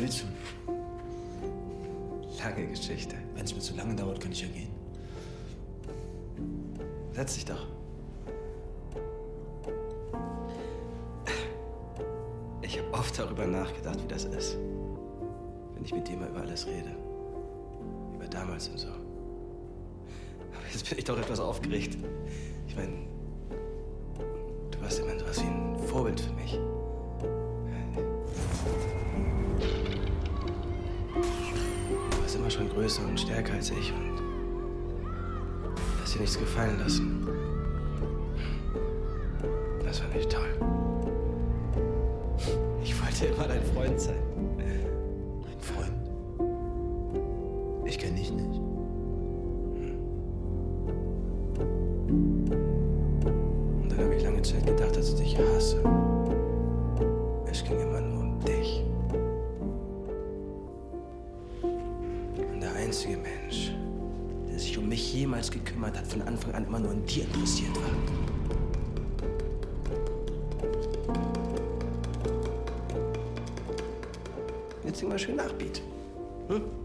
Was willst du? Lange Geschichte. Wenn es mir zu lange dauert, kann ich ja gehen. Setz dich doch. Ich habe oft darüber nachgedacht, wie das ist. Wenn ich mit dir mal über alles rede. Über damals und so. Aber jetzt bin ich doch etwas aufgeregt. Ich meine, als ich und hast dir nichts gefallen lassen. An immer nur an dir interessiert war. Jetzt sing mal schön Nachbeat. Hm?